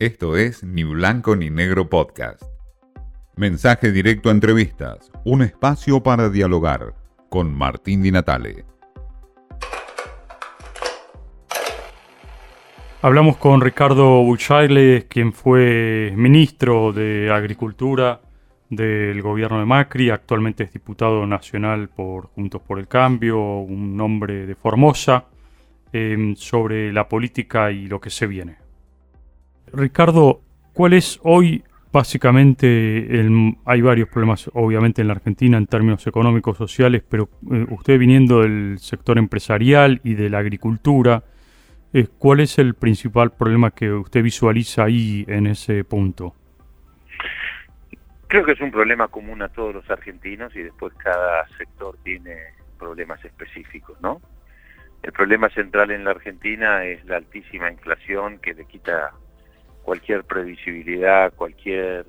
Esto es Ni Blanco ni Negro Podcast. Mensaje directo a entrevistas, un espacio para dialogar con Martín Di Natale. Hablamos con Ricardo Buchailes, quien fue ministro de Agricultura del gobierno de Macri, actualmente es diputado nacional por Juntos por el Cambio, un hombre de Formosa, em, sobre la política y lo que se viene. Ricardo, ¿cuál es hoy básicamente, el, hay varios problemas obviamente en la Argentina en términos económicos, sociales, pero eh, usted viniendo del sector empresarial y de la agricultura, eh, ¿cuál es el principal problema que usted visualiza ahí en ese punto? Creo que es un problema común a todos los argentinos y después cada sector tiene problemas específicos, ¿no? El problema central en la Argentina es la altísima inflación que le quita cualquier previsibilidad, cualquier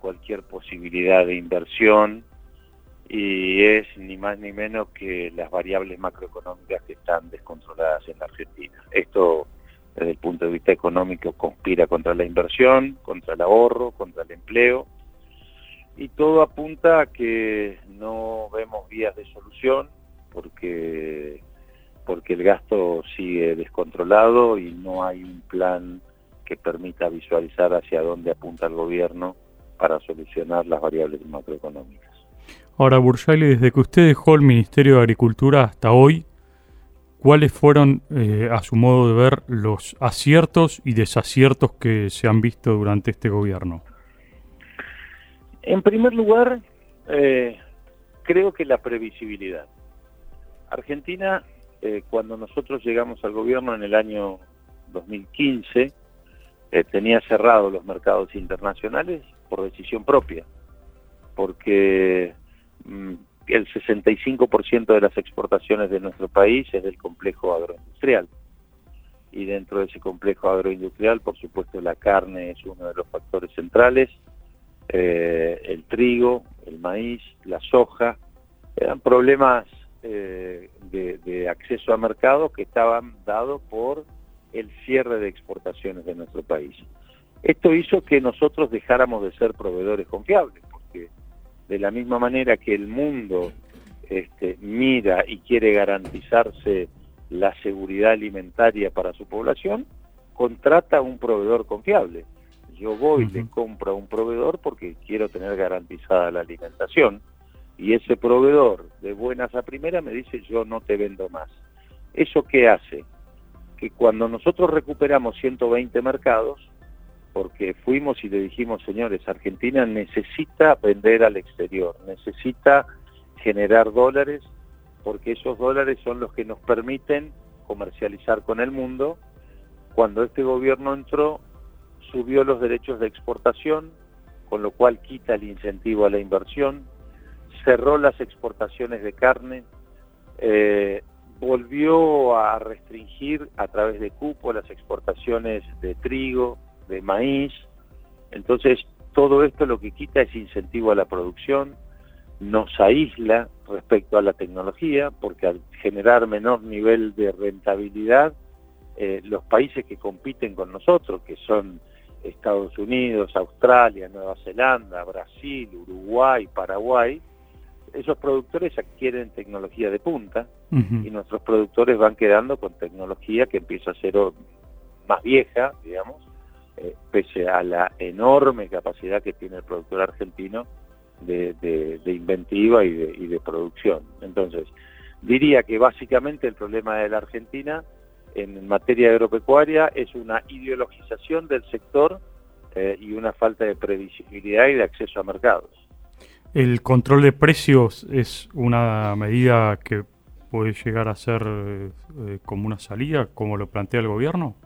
cualquier posibilidad de inversión y es ni más ni menos que las variables macroeconómicas que están descontroladas en la Argentina. Esto desde el punto de vista económico conspira contra la inversión, contra el ahorro, contra el empleo y todo apunta a que no vemos vías de solución porque porque el gasto sigue descontrolado y no hay un plan que permita visualizar hacia dónde apunta el gobierno para solucionar las variables macroeconómicas. Ahora, Burjali, desde que usted dejó el Ministerio de Agricultura hasta hoy, ¿cuáles fueron, eh, a su modo de ver, los aciertos y desaciertos que se han visto durante este gobierno? En primer lugar, eh, creo que la previsibilidad. Argentina, eh, cuando nosotros llegamos al gobierno en el año 2015, eh, tenía cerrados los mercados internacionales por decisión propia, porque mm, el 65% de las exportaciones de nuestro país es del complejo agroindustrial. Y dentro de ese complejo agroindustrial, por supuesto, la carne es uno de los factores centrales, eh, el trigo, el maíz, la soja, eran problemas eh, de, acceso a mercado que estaban dados por el cierre de exportaciones de nuestro país. Esto hizo que nosotros dejáramos de ser proveedores confiables, porque de la misma manera que el mundo este, mira y quiere garantizarse la seguridad alimentaria para su población, contrata un proveedor confiable. Yo voy y le compro a un proveedor porque quiero tener garantizada la alimentación y ese proveedor de buenas a primera me dice yo no te vendo más. ¿Eso qué hace? Que cuando nosotros recuperamos 120 mercados, porque fuimos y le dijimos, señores, Argentina necesita vender al exterior, necesita generar dólares, porque esos dólares son los que nos permiten comercializar con el mundo. Cuando este gobierno entró, subió los derechos de exportación, con lo cual quita el incentivo a la inversión, cerró las exportaciones de carne, eh, volvió a restringir a través de cupo las exportaciones de trigo, de maíz, entonces todo esto lo que quita es incentivo a la producción, nos aísla respecto a la tecnología, porque al generar menor nivel de rentabilidad, eh, los países que compiten con nosotros, que son Estados Unidos, Australia, Nueva Zelanda, Brasil, Uruguay, Paraguay, esos productores adquieren tecnología de punta y nuestros productores van quedando con tecnología que empieza a ser más vieja, digamos, eh, pese a la enorme capacidad que tiene el productor argentino de, inventiva y de, y de producción. Entonces, diría que básicamente el problema de la Argentina en materia agropecuaria es una ideologización del sector eh, y una falta de previsibilidad y de acceso a mercados. ¿El control de precios es una medida que puede llegar a ser eh, como una salida, como lo plantea el gobierno?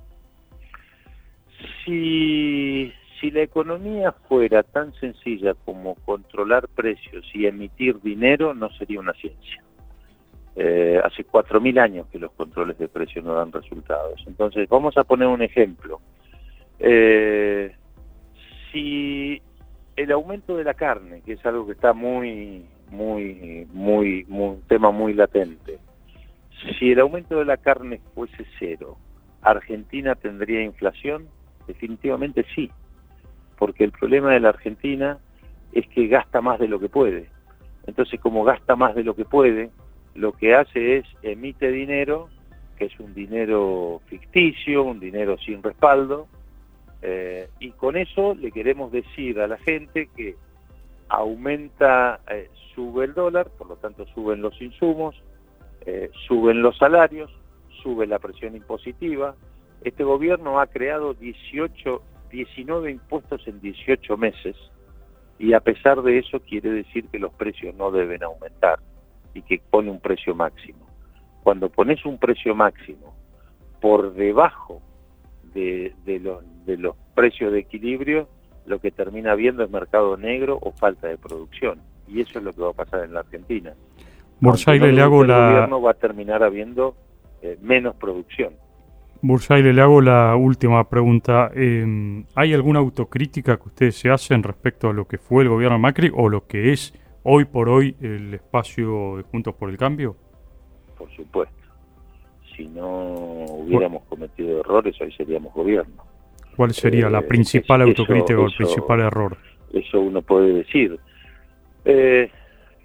Si, si la economía fuera tan sencilla como controlar precios y emitir dinero, no sería una ciencia. Eh, hace 4.000 años que los controles de precios no dan resultados. Entonces, vamos a poner un ejemplo. Eh, si el aumento de la carne, que es algo que está muy, muy, muy, muy, un tema muy latente, si el aumento de la carne fuese cero, ¿Argentina tendría inflación? definitivamente sí, porque el problema de la Argentina es que gasta más de lo que puede. Entonces, como gasta más de lo que puede, lo que hace es emite dinero, que es un dinero ficticio, un dinero sin respaldo, eh, y con eso le queremos decir a la gente que aumenta, eh, sube el dólar, por lo tanto suben los insumos, eh, suben los salarios, sube la presión impositiva. Este gobierno ha creado 18, 19 impuestos en 18 meses y a pesar de eso quiere decir que los precios no deben aumentar y que pone un precio máximo. Cuando pones un precio máximo por debajo de, los, de los precios de equilibrio, lo que termina viendo es mercado negro o falta de producción. Y eso es lo que va a pasar en la Argentina. Bursaile, le hago el la... gobierno va a terminar habiendo eh, menos producción. Bursaile, le hago la última pregunta. Em, ¿Hay alguna autocrítica que ustedes se hacen respecto a lo que fue el gobierno de Macri o lo que es hoy por hoy el espacio de Juntos por el Cambio? Por supuesto. Si no hubiéramos cometido errores, hoy seríamos gobierno. ¿Cuál sería la eh, principal autocrítica o el principal error? Eso uno puede decir. Eh,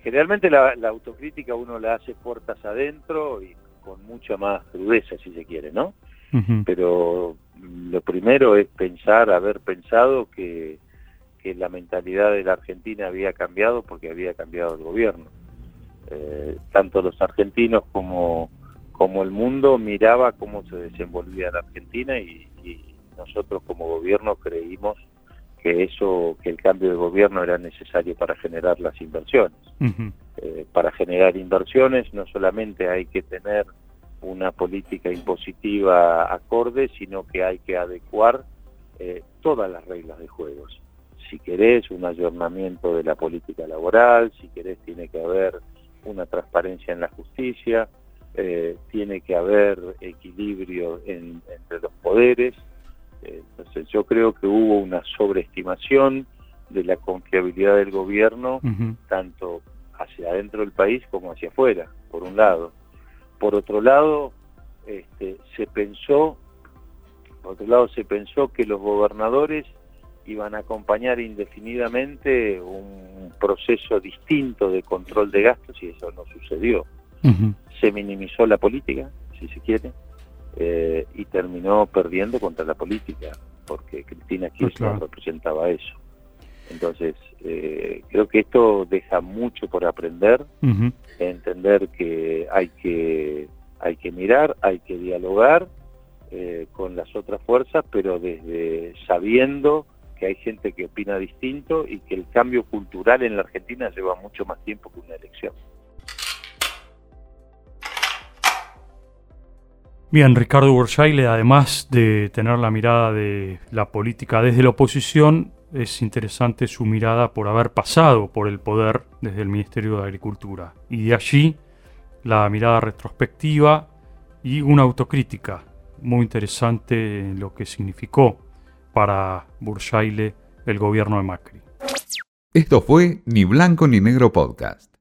generalmente la, autocrítica uno la hace puertas adentro y con mucha más crudeza, si se quiere, ¿no? Pero lo primero es pensar, haber pensado que, que la mentalidad de la Argentina había cambiado porque había cambiado el gobierno. Eh, tanto los argentinos como, como el mundo miraba cómo se desenvolvía la Argentina y, nosotros como gobierno creímos que eso, que el cambio de gobierno era necesario para generar las inversiones. Eh, para generar inversiones no solamente hay que tener una política impositiva acorde, sino que hay que adecuar eh, todas las reglas de juegos. Si querés un ayornamiento de la política laboral, si querés tiene que haber una transparencia en la justicia, eh, tiene que haber equilibrio entre los poderes, entonces yo creo que hubo una sobreestimación de la confiabilidad del gobierno, tanto hacia adentro del país como hacia afuera, por un lado. Por otro lado, este, se pensó, por otro lado se pensó que los gobernadores iban a acompañar indefinidamente un proceso distinto de control de gastos y eso no sucedió. Se minimizó la política, si se quiere, eh, y terminó perdiendo contra la política, porque Cristina Kirchner representaba eso. Entonces, eh, creo que esto deja mucho por aprender, entender que hay que hay que mirar, hay que dialogar eh, con las otras fuerzas, pero desde sabiendo que hay gente que opina distinto y que el cambio cultural en la Argentina lleva mucho más tiempo que una elección. Bien, Ricardo Bursaile, además de tener la mirada de la política desde la oposición, es interesante su mirada por haber pasado por el poder desde el Ministerio de Agricultura. Y de allí la mirada retrospectiva y una autocrítica muy interesante en lo que significó para Bursaile el gobierno de Macri. Esto fue Ni Blanco ni Negro Podcast.